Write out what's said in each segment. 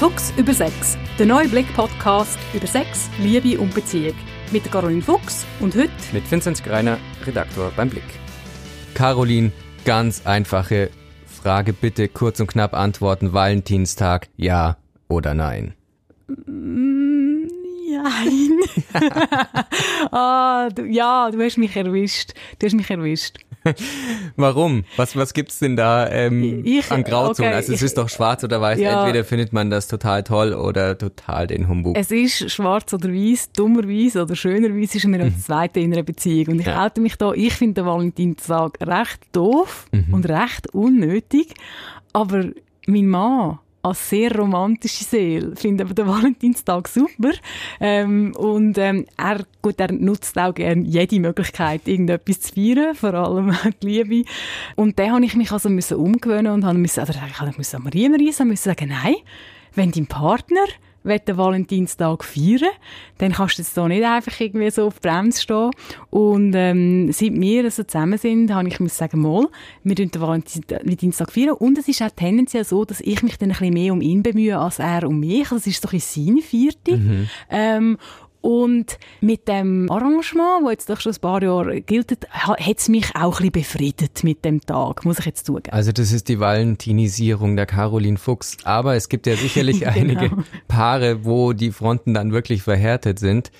Fuchs über Sex, der neue Blick-Podcast über Sex, Liebe und Beziehung. Mit Caroline Fuchs und heute mit Vincent Greiner, Redaktor beim Blick. Caroline, ganz einfache Frage, bitte kurz und knapp antworten. Valentinstag, ja oder nein? Mm, nein. ah, du, ja, du hast mich erwischt. Du hast mich erwischt. Warum? Was, was gibt's denn da ähm, ich, an Grauzonen? Okay, also es ist doch schwarz oder weiß. Ja, Entweder findet man das total toll oder total den Humbug. Es ist schwarz oder weiß, dummerweise oder schönerweise ist mir als mhm. zweite in einer Beziehung. Und ich ja. halte mich da, ich finde den Valentinstag recht doof mhm. und recht unnötig. Aber mein Mann als sehr romantische Seele. Finde aber den Valentinstag super. Ähm, und ähm, er, gut, er nutzt auch gerne jede Möglichkeit, irgendetwas zu feiern, vor allem die Liebe. Und da habe ich mich also müssen umgewöhnen und habe müssen, oder ich musste an Maria reisen, müssen sagen, nein, wenn dein Partner den Valentinstag feiern, dann kannst du jetzt da nicht einfach irgendwie so auf die Bremse stehen. Und ähm, seit wir also zusammen sind, habe ich muss sagen, mal, wir den Valentinstag feiern. Und es ist auch tendenziell so, dass ich mich dann ein bisschen mehr um ihn bemühe, als er um mich. Das ist doch in seine Vierte. Mhm. Ähm, und mit dem Arrangement, das jetzt doch schon ein paar Jahre gilt, hat es mich auch ein bisschen befriedet mit dem Tag, muss ich jetzt zugeben. Also das ist die Valentinisierung der Caroline Fuchs. Aber es gibt ja sicherlich genau. einige Paare, wo die Fronten dann wirklich verhärtet sind.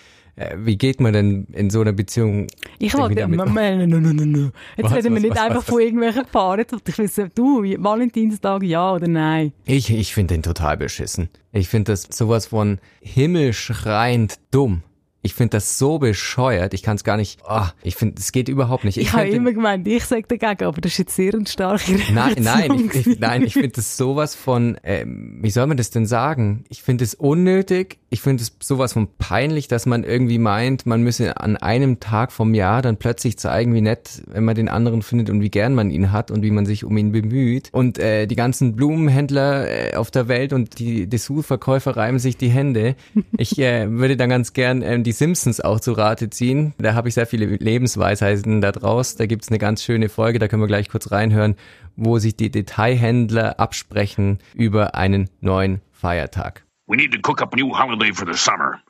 Äh, wie geht man denn in so einer Beziehung? Ich wollte, no, no, no, no. Jetzt was, reden wir was, nicht was, einfach von irgendwelchen Paaren. Ich will du, Valentinstag ja oder nein? Ich, ich finde den total beschissen. Ich finde das sowas von himmelschreiend dumm. Ich finde das so bescheuert. Ich kann es gar nicht. Oh, ich finde, es geht überhaupt nicht. Ich, ich habe immer gemeint, ich sage dagegen, aber das ist jetzt sehr eine starke Reaktion. Nein, nein, ich, ich, nein, ich finde das sowas von. Ähm, wie soll man das denn sagen? Ich finde es unnötig. Ich finde es sowas von peinlich, dass man irgendwie meint, man müsse an einem Tag vom Jahr dann plötzlich zeigen, wie nett, wenn man den anderen findet und wie gern man ihn hat und wie man sich um ihn bemüht. Und äh, die ganzen Blumenhändler äh, auf der Welt und die Dessous-Verkäufer reiben sich die Hände. Ich äh, würde dann ganz gern ähm, die die Simpsons auch zu Rate ziehen. Da habe ich sehr viele Lebensweisheiten da draus. Da gibt's eine ganz schöne Folge, da können wir gleich kurz reinhören, wo sich die Detailhändler absprechen über einen neuen Feiertag. We need to cook up a new holiday for the summer.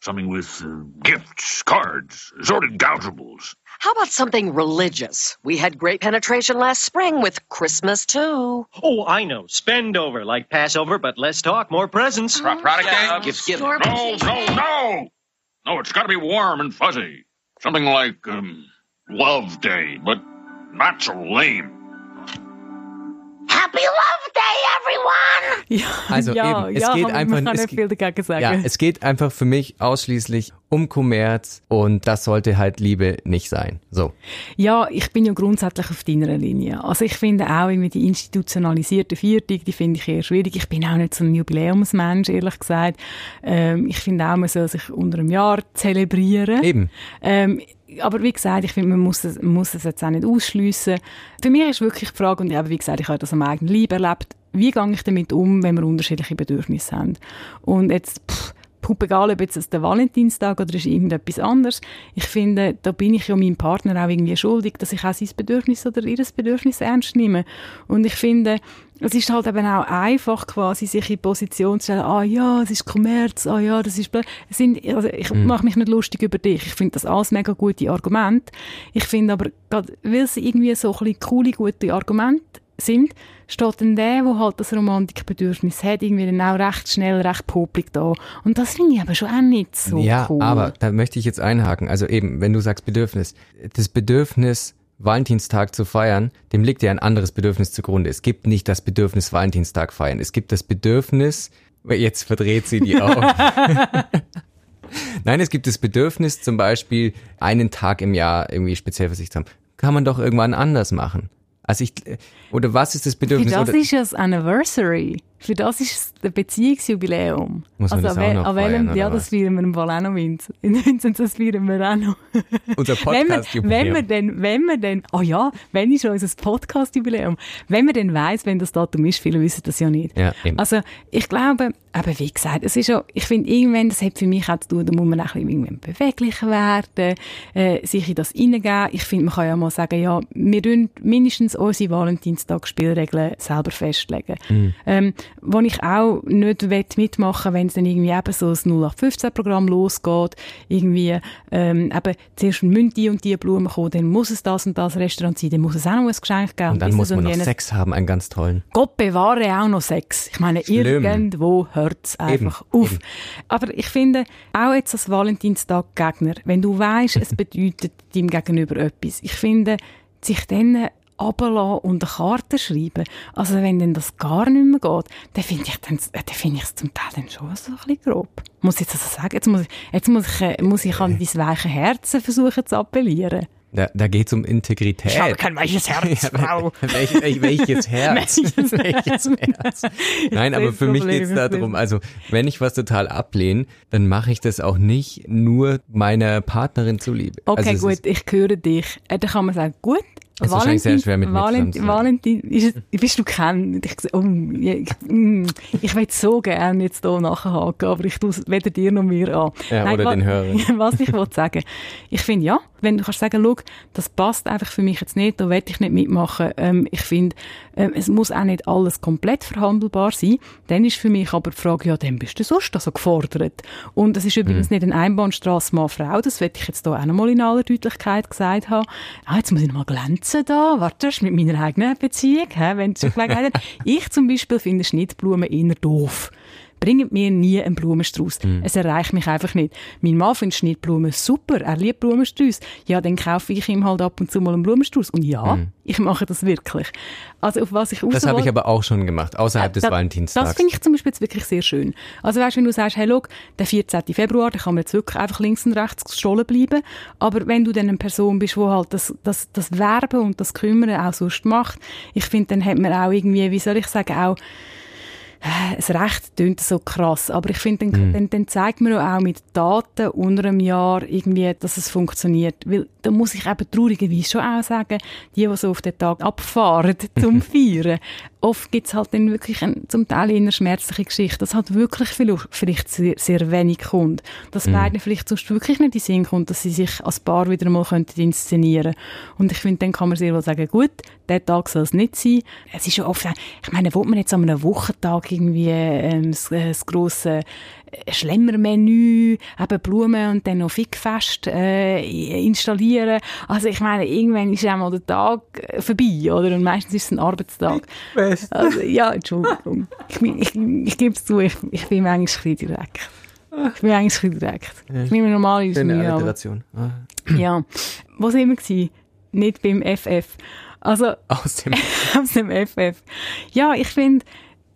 Something with uh, gifts, cards, assorted gougeables. How about something religious? We had great penetration last spring with Christmas too. Oh, I know. Spend over like Passover, but let's talk more presents. Pro product yeah? Gifts given. No, no, no! No, it's got to be warm and fuzzy. Something like um, Love Day, but not so lame. Happy Love everyone! Ja, also ja, eben, es ja, geht einfach es, sagen. Ja, es geht einfach für mich ausschließlich um Kommerz und das sollte halt Liebe nicht sein. So. Ja, ich bin ja grundsätzlich auf deiner Linie. Also ich finde auch irgendwie die institutionalisierte Viertung, die finde ich eher schwierig. Ich bin auch nicht so ein Jubiläumsmensch, ehrlich gesagt. Ähm, ich finde auch, man soll sich unter einem Jahr zelebrieren. Eben. Ähm, aber wie gesagt, ich finde, man muss es, muss es jetzt auch nicht ausschliessen. Für mich ist wirklich die Frage, und ja, wie gesagt, ich habe das am eigenen Leib erlebt, wie gehe ich damit um, wenn wir unterschiedliche Bedürfnisse haben? Und jetzt, pff, egal ob jetzt der Valentinstag oder ist irgendetwas anderes. Ich finde, da bin ich ja meinem Partner auch irgendwie schuldig, dass ich auch sein Bedürfnis oder ihr Bedürfnis ernst nehme. Und ich finde, es ist halt eben auch einfach quasi, sich in Position zu stellen, ah ja, es ist Kommerz, ah ja, das ist, es sind, also ich mhm. mache mich nicht lustig über dich. Ich finde das alles mega gute Argumente. Ich finde aber, weil es irgendwie so ein bisschen coole, gute Argumente sind, steht dann der, der halt das Romantikbedürfnis hat, irgendwie dann auch recht schnell, recht popelig da. Und das finde ich aber schon auch nicht so ja, cool. Ja, aber da möchte ich jetzt einhaken. Also eben, wenn du sagst Bedürfnis, das Bedürfnis, Valentinstag zu feiern, dem liegt ja ein anderes Bedürfnis zugrunde. Es gibt nicht das Bedürfnis Valentinstag feiern. Es gibt das Bedürfnis, jetzt verdreht sie die Augen. Nein, es gibt das Bedürfnis, zum Beispiel einen Tag im Jahr irgendwie speziell für sich zu haben. Kann man doch irgendwann anders machen. Also ich, oder was ist das Bedürfnis? Für das ist das Anniversary. Für das ist das Beziehungsjubiläum. Muss man also das auch noch an welchem, feiern, Ja, das feiern wir im noch, Vincent. In Vincent, das feiern wir auch noch. Unser Podcast-Jubiläum. Wenn, wenn wir denn, wenn wir denn, oh ja, wenn ist schon unser Podcast-Jubiläum. Wenn man denn weiss, wenn das Datum ist, viele wissen das ja nicht. Ja, eben. Also, ich glaube, aber wie gesagt, es ist ja, ich finde irgendwann, das hat für mich auch zu tun, da muss man auch ein bisschen beweglich werden, äh, sich in das hineingeben. Ich finde, man kann ja mal sagen, ja, wir tun mindestens unsere Valentinstag-Spielregeln selber festlegen. Mhm. Ähm, wo ich auch nicht mitmachen wenn es dann irgendwie eben so ein 0815-Programm losgeht, irgendwie ähm, eben zuerst müssen die und die Blumen kommen, dann muss es das und das Restaurant sein, dann muss es auch noch ein Geschenk geben. Und dann muss man noch Sex haben, einen ganz tollen. Gott bewahre auch noch Sex. Ich meine, Schlimm. irgendwo hört es einfach eben, auf. Eben. Aber ich finde, auch jetzt als Valentinstag-Gegner, wenn du weißt, es bedeutet deinem Gegenüber etwas, ich finde, sich dann runterlassen und eine Karte schreiben. Also wenn dann das gar nicht mehr geht, dann finde ich dann, dann finde ich es zum Teil dann schon so ein bisschen grob. Muss ich jetzt also sagen, jetzt muss ich, jetzt muss ich, äh, muss ich an dein weiche Herzen versuchen zu appellieren. Da, da geht es um Integrität. Ich habe kein weiches Herz, Frau. Welch, welches Herz? welches Herz? Nein, aber für mich geht es darum, also wenn ich was total ablehne, dann mache ich das auch nicht nur meiner Partnerin zuliebe. Okay, also gut, ich höre dich. Äh, dann kann man sagen, gut, es ist wahrscheinlich sehr schwer mit Valentin, Valentin, ist bist du kennt? Ich, oh, ich, mm, ich will so gerne jetzt hier nachhaken, aber ich tue es weder dir noch mir an. Ja, Nein, oder den Hörern. Was ich wollte sagen. Ich finde, ja, wenn du kannst sagen, schau, das passt einfach für mich jetzt nicht, da will ich nicht mitmachen. Ähm, ich finde, ähm, es muss auch nicht alles komplett verhandelbar sein. Dann ist für mich aber die Frage, ja, dann bist du sonst also gefordert. Und es ist übrigens mhm. nicht eine Einbahnstraße Mann-Frau, das werde ich jetzt hier auch noch mal in aller Deutlichkeit gesagt haben. Ah, jetzt muss ich noch mal glänzen Grenzen da? Warte, mit meiner eigenen Beziehung, hä? wenn es Ich zum Beispiel finde Schnittblumen eher doof bringt mir nie einen Blumenstrauß. Mm. Es erreicht mich einfach nicht. Mein Mann findet Schnittblumen super, er liebt Blumenstrauß. Ja, dann kaufe ich ihm halt ab und zu mal einen Blumenstrauß. Und ja, mm. ich mache das wirklich. Also auf was ich Das habe ich aber auch schon gemacht, außerhalb äh, des da, Valentinstags. Das finde ich zum Beispiel jetzt wirklich sehr schön. Also weißt, wenn du sagst, hey, look, der 14. Februar, da kann man jetzt wirklich einfach links und rechts stollen bleiben. Aber wenn du dann eine Person bist, die halt das, das, das Werben und das Kümmern auch sonst macht, ich finde, dann hat man auch irgendwie, wie soll ich sagen, auch das Recht klingt so krass, aber ich finde, dann, mm. dann, dann, zeigt man auch mit Daten unter einem Jahr irgendwie, dass es funktioniert. Weil da muss ich eben traurigerweise schon auch sagen, die, die so auf den Tag abfahren zum Feiern, oft gibt es halt dann wirklich ein, zum Teil eine schmerzliche Geschichte, dass halt wirklich vielleicht sehr, sehr wenig kommt. Dass mm. beiden vielleicht sonst wirklich nicht in den Sinn kommt, dass sie sich als Paar wieder mal könnten inszenieren Und ich finde, dann kann man sehr wohl sagen, gut, der Tag soll es nicht sein. Es ist ja oft, ich meine, wo man jetzt an einem Wochentag irgendwie ähm, das, äh, das grosse äh, Schlemmermenü, eben Blumen und dann noch Fickfest äh, installieren. Also ich meine, irgendwann ist mal der Tag äh, vorbei, oder? Und meistens ist es ein Arbeitstag. Also, ja, Entschuldigung. Ich, ich, ich gebe es zu, ich, ich bin manchmal ein bisschen direkt. Ich bin eigentlich ein bisschen direkt. Ja. Ich nehme normal Mühe. Alliteration. Ah. Ja. Wo sind wir gewesen? Nicht beim FF. Also, aus dem, aus dem FF. Ja, ich finde,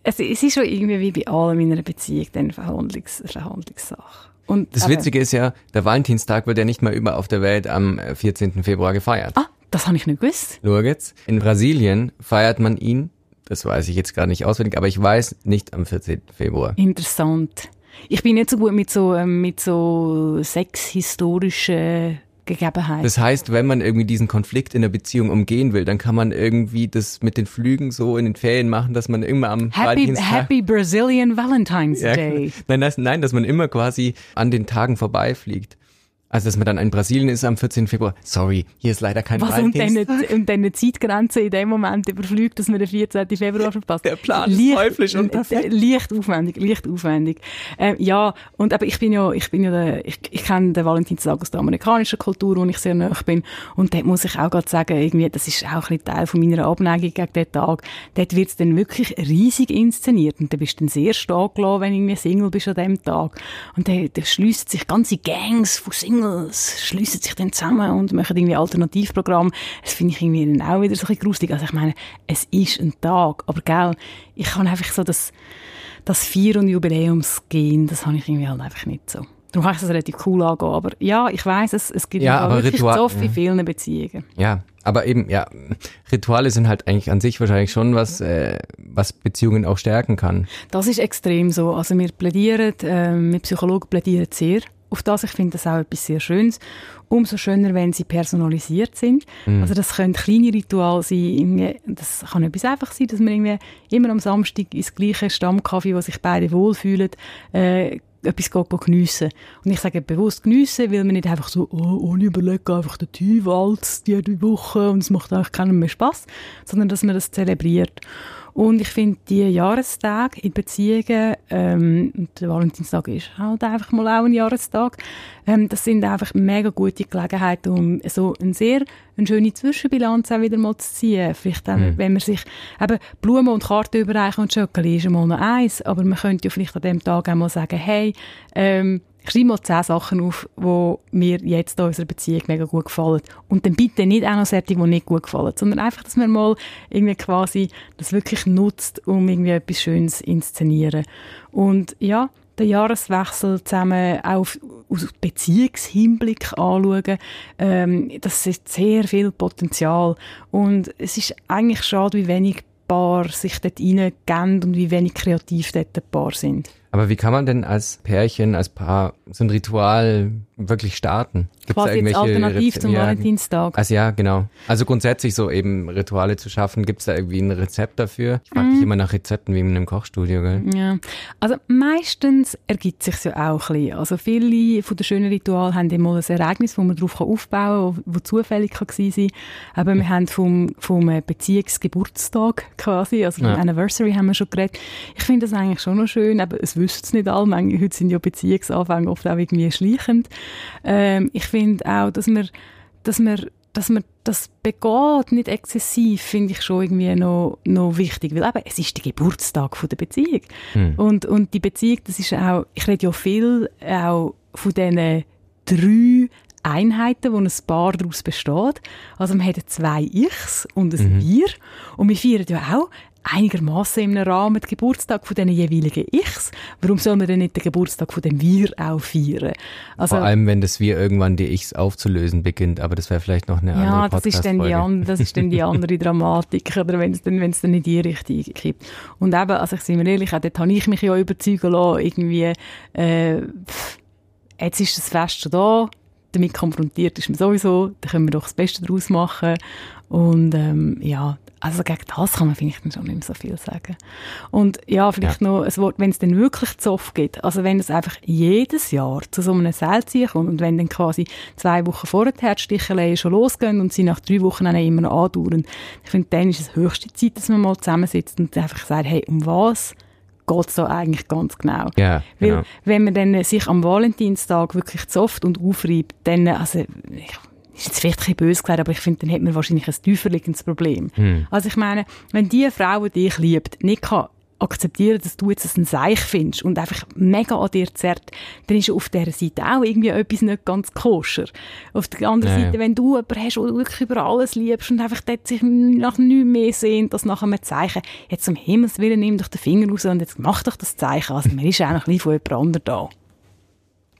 es, es ist schon irgendwie wie bei allem in einer Beziehung eine Verhandlungs Verhandlungssache. Und, das Witzige ist ja, der Valentinstag wird ja nicht mal über auf der Welt am 14. Februar gefeiert. Ah, das habe ich nicht gewusst. Schau jetzt. In Brasilien feiert man ihn, das weiß ich jetzt gerade nicht auswendig, aber ich weiß, nicht am 14. Februar. Interessant. Ich bin nicht so gut mit so, ähm, mit so sexhistorischen Gegebenheit. Das heißt, wenn man irgendwie diesen Konflikt in der Beziehung umgehen will, dann kann man irgendwie das mit den Flügen so in den Ferien machen, dass man immer am Happy, Happy Brazilian Valentine's Day. Ja, nein, das, nein, dass man immer quasi an den Tagen vorbeifliegt. Also, dass man dann in Brasilien ist am 14. Februar. Sorry, hier ist leider kein Was, und deine, und deine Zeitgrenze in dem Moment überflügt, dass man den 14. Februar verpasst. Der Plan ist teuflisch und perfekt. Leicht aufwendig, leicht aufwendig. Äh, ja, und aber ich bin ja, ich bin ja, der, ich, ich kenne den Valentinstag aus der amerikanischen Kultur, wo ich sehr nahe bin. Und dort muss ich auch gerade sagen, irgendwie, das ist auch ein bisschen Teil von meiner Abneigung gegen den Tag. Dort wird es dann wirklich riesig inszeniert. Und dann bist du dann sehr stark gelassen, wenn du irgendwie Single bist an dem Tag. Und dann, dann schliessen sich ganze Gangs von Singles Singles schliessen sich dann zusammen und machen irgendwie Alternativprogramm. Das finde ich irgendwie dann auch wieder so ein bisschen gruselig. Also ich meine, es ist ein Tag, aber gell, ich kann einfach so das, das Vier- und Jubiläumsgehen, das habe ich irgendwie halt einfach nicht so. Darum kann ich das relativ cool angehen. Aber ja, ich weiß es, es gibt ja, aber wirklich Ritual, so in vielen Beziehungen. Ja, aber eben, ja, Rituale sind halt eigentlich an sich wahrscheinlich schon was, äh, was Beziehungen auch stärken kann. Das ist extrem so. Also wir plädieren, äh, wir Psychologen plädieren sehr auf das. Ich finde das auch etwas sehr Schönes. Umso schöner, wenn sie personalisiert sind. Mhm. Also das können kleine Rituale sein. Das kann etwas einfach sein, dass man irgendwie immer am Samstag ins gleiche Stammkaffee, wo sich beide wohlfühlen, äh, etwas geniessen. Und ich sage bewusst geniessen, weil man nicht einfach so, oh, ohne Überlegen einfach den Tee walzt jede Woche und es macht eigentlich keinem mehr Spass, sondern dass man das zelebriert. Und ich finde, die Jahrestage in Beziehungen, ähm, und der Valentinstag ist halt einfach mal auch ein Jahrestag, ähm, das sind einfach mega gute Gelegenheiten, um so eine sehr eine schöne Zwischenbilanz auch wieder mal zu ziehen. Vielleicht auch, Mhm. wenn man sich, eben Blumen und Karten überreichen und Schokolade ist mal noch eins, aber man könnte ja vielleicht an dem Tag auch mal sagen, hey, ähm, schreib mal zehn Sachen auf, die mir jetzt in unserer Beziehung mega gut gefallen. Und dann bitte nicht auch noch solche, die nicht gut gefallen, sondern einfach, dass man mal irgendwie quasi das wirklich nutzt, um irgendwie etwas Schönes inszenieren. Und ja, den Jahreswechsel zusammen auch aus Beziehungshinblick anschauen, ähm, das ist sehr viel Potenzial. Und es ist eigentlich schade, wie wenig Paar sich dort reingeben und wie wenig kreativ dort ein Paar sind. Aber wie kann man denn als Pärchen, als Paar so ein Ritual wirklich starten? Gibt's da Quasi jetzt irgendwelche alternativ Reze- zum ja, Valentinstag. Also ja, genau. Also grundsätzlich so eben Rituale zu schaffen, gibt's da irgendwie ein Rezept dafür? Ich frage Mhm. dich immer nach Rezepten wie in einem Kochstudio, gell? Ja, also meistens ergibt sich ja auch ein bisschen. Also viele von den schönen Ritualen haben immer ein Ereignis, wo man darauf aufbauen kann, wo, wo zufällig kann gewesen sein. Aber wir haben vom, vom Beziehungsgeburtstag quasi, also vom Ja. Anniversary haben wir schon geredet. Ich finde das eigentlich schon noch schön, aber es wissen es nicht alle. Manche- Heute sind ja Beziehungsanfänge oft auch irgendwie schleichend. Ähm, ich finde auch, dass man, dass man dass man das begeht, nicht exzessiv, finde ich schon irgendwie noch, noch wichtig. Weil eben, es ist der Geburtstag von der Beziehung. Und, und die Beziehung, das ist auch, ich rede ja viel auch von diesen drei Einheiten, wo ein Paar daraus besteht. Also man hat zwei Ichs und ein Wir. Und wir feiern ja auch einigermaßen im Rahmen den Geburtstag von diesen jeweiligen Ichs. Warum soll man denn nicht den Geburtstag von dem Wir auch feiern? Also, Vor allem, wenn das wir irgendwann die Ichs aufzulösen beginnt, aber das wäre vielleicht noch eine andere ja, das ist, dann die, Podcast-Folge. an, das ist dann die andere Dramatik, oder wenn es dann, wenn es dann in die Richtung kippt. Und eben, also ich sage mir ehrlich, auch dort habe ich mich ja überzeugen lassen, irgendwie, äh, pff, jetzt ist das Fest schon da, damit konfrontiert ist man sowieso, da können wir doch das Beste daraus machen. Und ähm, ja, also gegen das kann man vielleicht schon nicht mehr so viel sagen. Und ja, vielleicht noch ein Wort, wenn es dann wirklich Zoff gibt, also wenn es einfach jedes Jahr zu so einem Seilziehen kommt und wenn dann quasi zwei Wochen vorher die Sticheleien schon losgehen und sie nach drei Wochen dann immer noch andauern, ich finde, dann ist es höchste Zeit, dass man mal zusammensitzt und einfach sagt, hey, um was geht es da eigentlich ganz genau? Ja, Weil, genau. wenn man dann sich am Valentinstag wirklich zofft und aufreibt, dann, also, ich, ist jetzt vielleicht ein bisschen böse gesagt, aber ich finde, dann hat man wahrscheinlich ein tiefer liegendes Problem. Also ich meine, wenn die Frau, die dich liebt, nicht kann akzeptieren, dass du jetzt ein Seich findest und einfach mega an dir zerrt, dann ist auf dieser Seite auch irgendwie etwas nicht ganz koscher. Auf der anderen Ja, ja. Seite, wenn du jemanden hast, der wirklich über alles liebst und einfach dort sich nach nichts mehr sehnt, als nach einem Zeichen, jetzt um Himmels Willen nimm doch den Finger raus und jetzt mach doch das Zeichen. Also man ist auch noch ein bisschen von jemand anderem da.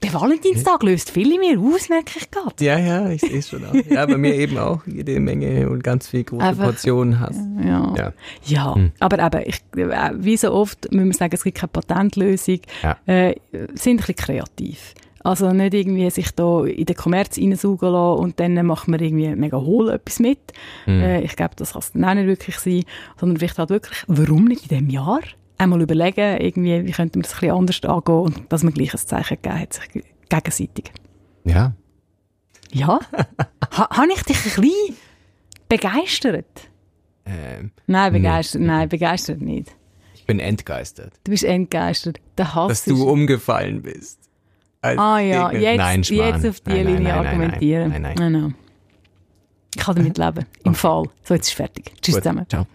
Der Valentinstag löst viele mehr aus, merke ich gerade. Ja, ja, ich sehe es schon auch. Ja, bei mir eben auch jede Menge und ganz viel große Einfach- Portionen hast. Ja. Ja. Ja, aber eben, ich, äh, wie so oft müssen wir sagen, es gibt keine Patentlösung. Ja. Äh, sind ein bisschen kreativ. Also nicht irgendwie sich da in den Kommerz reinsaugen lassen und dann macht man irgendwie mega hohl etwas mit. Äh, ich glaube, das kann es dann auch nicht wirklich sein. Sondern vielleicht halt wirklich, warum nicht in diesem Jahr? Einmal überlegen, irgendwie, wie könnte man das ein bisschen anders angehen und dass man gleich ein Zeichen gegeben hat, sich gegenseitig. Ja. Ja? ha, Habe ich dich ein bisschen begeistert? Ähm, Nein, begeistert, nein, begeistert nicht. ich bin entgeistert, Du bist entgeistert. Der Hass dass du umgefallen bist. Ah ja, jetzt, nein, jetzt auf die Nein, nein, Linie nein, nein, argumentieren. Nein, nein. nein. Ich kann damit leben. Im Fall. So, jetzt ist fertig. Tschüss Gut. zusammen. Ciao.